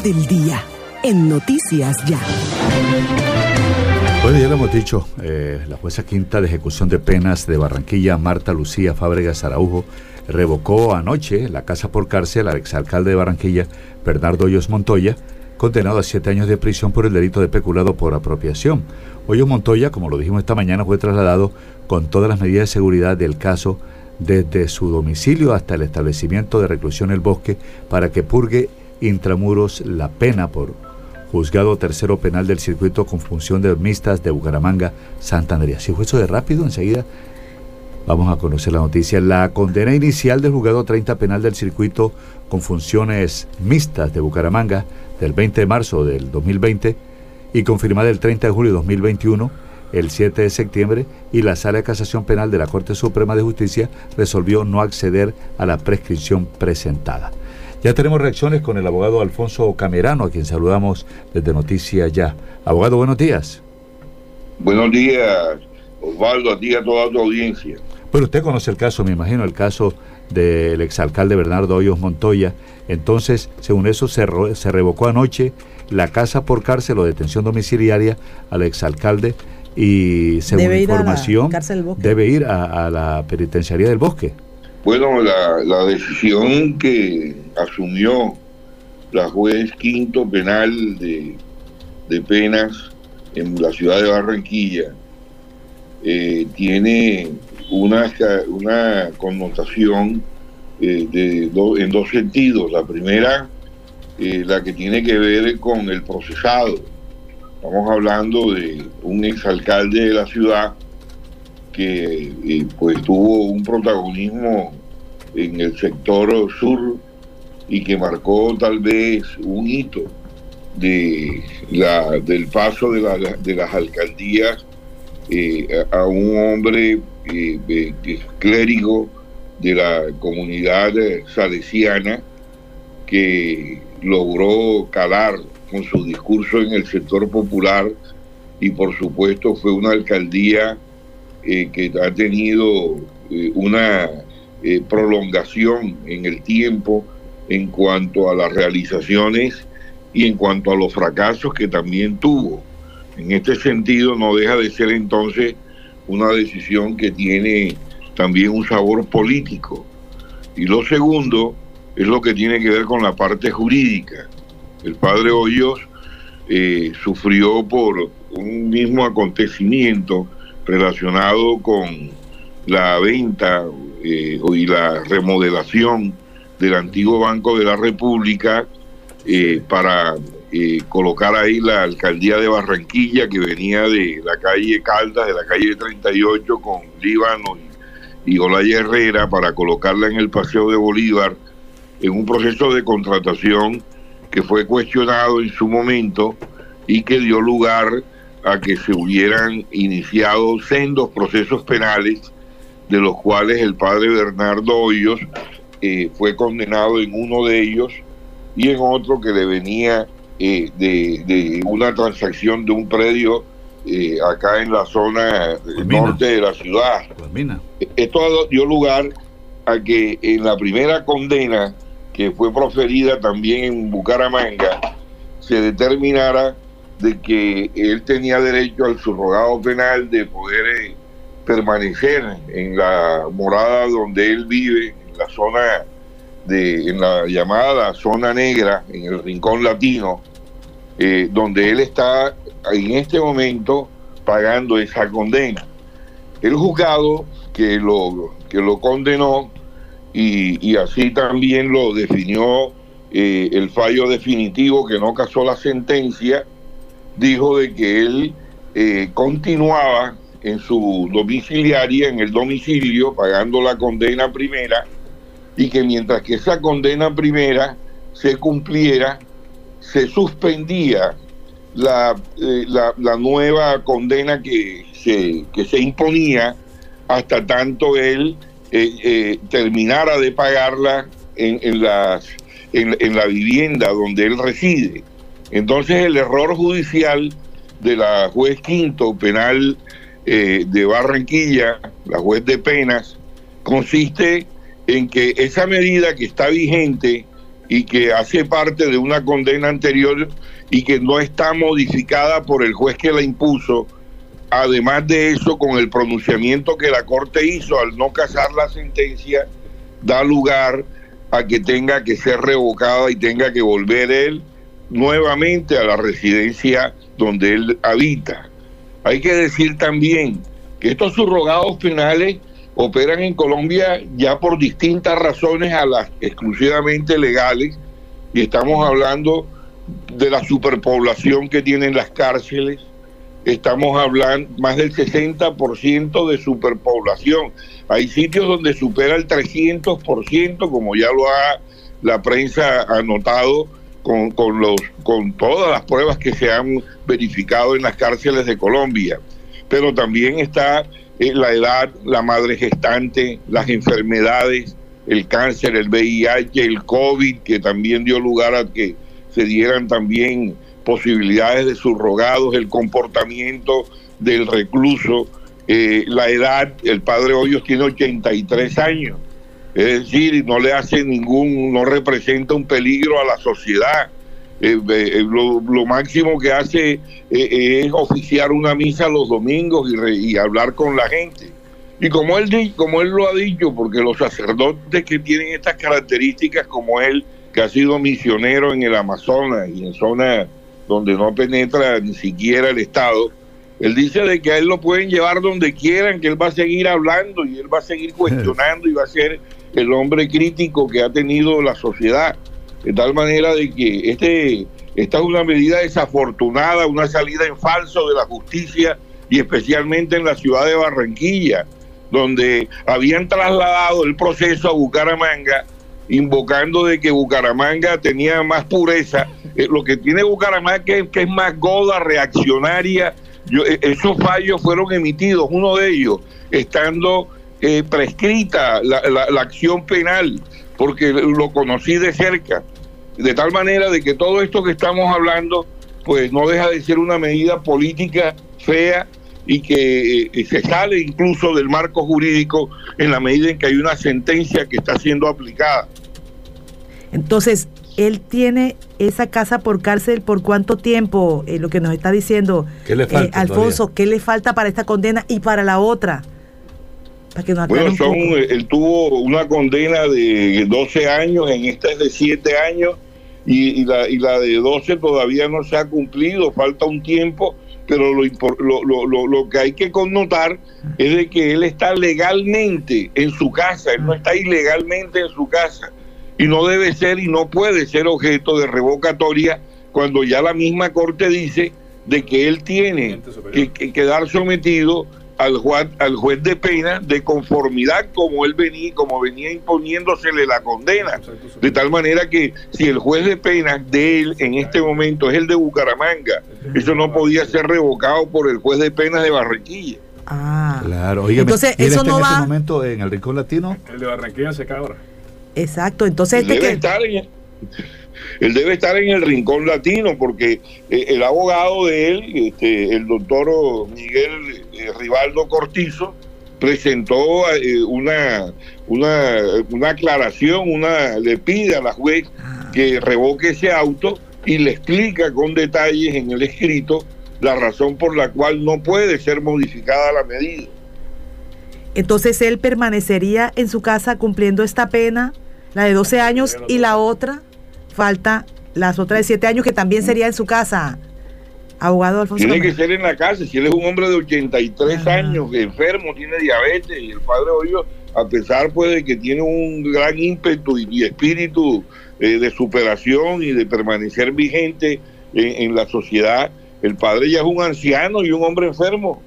del día en Noticias Ya. Bueno, ya lo hemos dicho, eh, la jueza quinta de ejecución de penas de Barranquilla, Marta Lucía Fábregas Araujo, revocó anoche la casa por cárcel al exalcalde de Barranquilla, Bernardo Hoyos Montoya, condenado a siete años de prisión por el delito de peculado por apropiación. Hoyos Montoya, como lo dijimos esta mañana, fue trasladado con todas las medidas de seguridad del caso desde su domicilio hasta el establecimiento de reclusión El Bosque para que purgue intramuros la pena por juzgado tercero penal del circuito con función de de Bucaramanga, Santa Andrea. Si fue eso de rápido, enseguida vamos a conocer la noticia. La condena inicial del juzgado 30 penal del circuito con funciones mixtas de Bucaramanga del 20 de marzo del 2020 y confirmada el 30 de julio de 2021, el 7 de septiembre, y la Sala de Casación Penal de la Corte Suprema de Justicia resolvió no acceder a la prescripción presentada. Ya tenemos reacciones con el abogado Alfonso Camerano, a quien saludamos desde Noticias Ya. Abogado, buenos días. Buenos días, Osvaldo, a ti y a toda tu audiencia. Bueno, usted conoce el caso, me imagino, el caso del exalcalde Bernardo Hoyos Montoya. Entonces, según eso, se, se revocó anoche la casa por cárcel o detención domiciliaria al exalcalde y según información debe ir a, la penitenciaría del bosque. Bueno, la, decisión que asumió la juez quinto penal de, penas en la ciudad de Barranquilla eh, tiene una, una connotación eh, de en dos sentidos. La primera, eh, la que tiene que ver con el procesado. Estamos hablando de un exalcalde de la ciudad que eh, pues tuvo un protagonismo en el sector sur y que marcó tal vez un hito de la, del paso de, la, de las alcaldías eh, a un hombre eh, clérigo de la comunidad salesiana que logró calar con su discurso en el sector popular y por supuesto fue una alcaldía eh, que ha tenido eh, una eh, prolongación en el tiempo en cuanto a las realizaciones y en cuanto a los fracasos que también tuvo. En este sentido no deja de ser entonces una decisión que tiene también un sabor político. Y lo segundo es lo que tiene que ver con la parte jurídica. El padre Hoyos sufrió por un mismo acontecimiento relacionado con la venta eh, y la remodelación del antiguo Banco de la República eh, para eh, colocar ahí la alcaldía de Barranquilla que venía de la calle Caldas, de la calle 38 con Líbano y, y Olaya Herrera para colocarla en el Paseo de Bolívar en un proceso de contratación que fue cuestionado en su momento y que dio lugar a que se hubieran iniciado sendos procesos penales, de los cuales el padre Bernardo Hoyos eh, fue condenado en uno de ellos y en otro que le venía eh, de, una transacción de un predio eh, acá en la zona norte de la ciudad. Esto dio lugar a que en la primera condena que fue proferida también en Bucaramanga se determinara de que él tenía derecho al subrogado penal de poder eh, permanecer en la morada donde él vive, en la zona de, en la llamada zona negra, en el rincón latino, eh, donde él está en este momento pagando esa condena. El juzgado que lo, que lo condenó y, así también lo definió eh, el fallo definitivo que no casó la sentencia, dijo de que él eh, continuaba en su domiciliaria, en el domicilio, pagando la condena primera, y que mientras que esa condena primera se cumpliera, se suspendía la, eh, la, nueva condena que se, que se imponía hasta tanto él eh, terminara de pagarla en, en, la vivienda donde él reside. Entonces el error judicial de la juez quinto penal eh, de Barranquilla, la juez de penas, consiste en que esa medida que está vigente y que hace parte de una condena anterior y que no está modificada por el juez que la impuso. Además de eso, con el pronunciamiento que la Corte hizo al no casar la sentencia, da lugar a que tenga que ser revocada y tenga que volver él nuevamente a la residencia donde él habita. Hay que decir también que estos subrogados penales operan en Colombia ya por distintas razones a las exclusivamente legales y estamos hablando de la superpoblación que tienen las cárceles, estamos hablando más del 60% de superpoblación. Hay sitios donde supera el 300%, como ya lo ha la prensa anotado con, con, los, con todas las pruebas que se han verificado en las cárceles de Colombia. Pero también está eh, la edad, la madre gestante, las enfermedades, el cáncer, el VIH, el COVID, que también dio lugar a que se dieran también posibilidades de subrogados, el comportamiento del recluso, eh, la edad, el padre Hoyos tiene 83 años, es decir, no le hace ningún, no representa un peligro a la sociedad. Eh, eh, lo, máximo que hace es oficiar una misa los domingos y, y, hablar con la gente. Y como él, como él lo ha dicho, porque los sacerdotes que tienen estas características como él, que ha sido misionero en el Amazonas y en zonas donde no penetra ni siquiera el Estado, él dice de que a él lo pueden llevar donde quieran, que él va a seguir hablando y él va a seguir cuestionando y va a ser el hombre crítico que ha tenido la sociedad. De tal manera de que este, esta es una medida desafortunada, una salida en falso de la justicia y especialmente en la ciudad de Barranquilla, donde habían trasladado el proceso a Bucaramanga invocando de que Bucaramanga tenía más pureza. Eh, lo que tiene Bucaramanga que, que es más goda, reaccionaria. Eh, esos fallos fueron emitidos, uno de ellos estando eh, prescrita la, la, acción penal, porque lo conocí de cerca. De tal manera de que todo esto que estamos hablando, pues no deja de ser una medida política fea y que se sale incluso del marco jurídico en la medida en que hay una sentencia que está siendo aplicada. Entonces, él tiene esa casa por cárcel por cuánto tiempo, eh, lo que nos está diciendo eh, Alfonso, ¿qué le falta para esta condena y para la otra? Para que nos bueno, son, él tuvo una condena de 12 años, en esta es de 7 años y, la, y la de 12 todavía no se ha cumplido, falta un tiempo pero lo, lo, lo, lo, que hay que connotar es de que él está legalmente en su casa, él no está ilegalmente en su casa y no debe ser y no puede ser objeto de revocatoria cuando ya la misma Corte dice de que él tiene que, quedar sometido al juez, al juez de pena de conformidad como él venía como venía imponiéndosele la condena. De tal manera que si el juez de pena de él en este momento es el de Bucaramanga eso no podía ser revocado por el juez de pena de Barranquilla. Ah. Claro entonces eso no en va momento en el rincón latino. El de Barranquilla se cabra exacto entonces este debe estar en él debe estar en el rincón latino porque eh, el abogado de él, este, el doctor Miguel eh, Rivaldo Cortizo, presentó eh, una, una, una aclaración, una, le pide a la juez que revoque ese auto y le explica con detalles en el escrito la razón por la cual no puede ser modificada la medida. Entonces él permanecería en su casa cumpliendo esta pena, la de 12 años y la otra falta las otras de siete años que también sería en su casa. Abogado Alfonso. Tiene que ser en la casa. Si él es un hombre de 83 ah. años, enfermo, tiene diabetes, y el padre Hoyo, a pesar pues, de que tiene un gran ímpetu y, espíritu eh, de superación y de permanecer vigente en, la sociedad, el padre ya es un anciano y un hombre enfermo.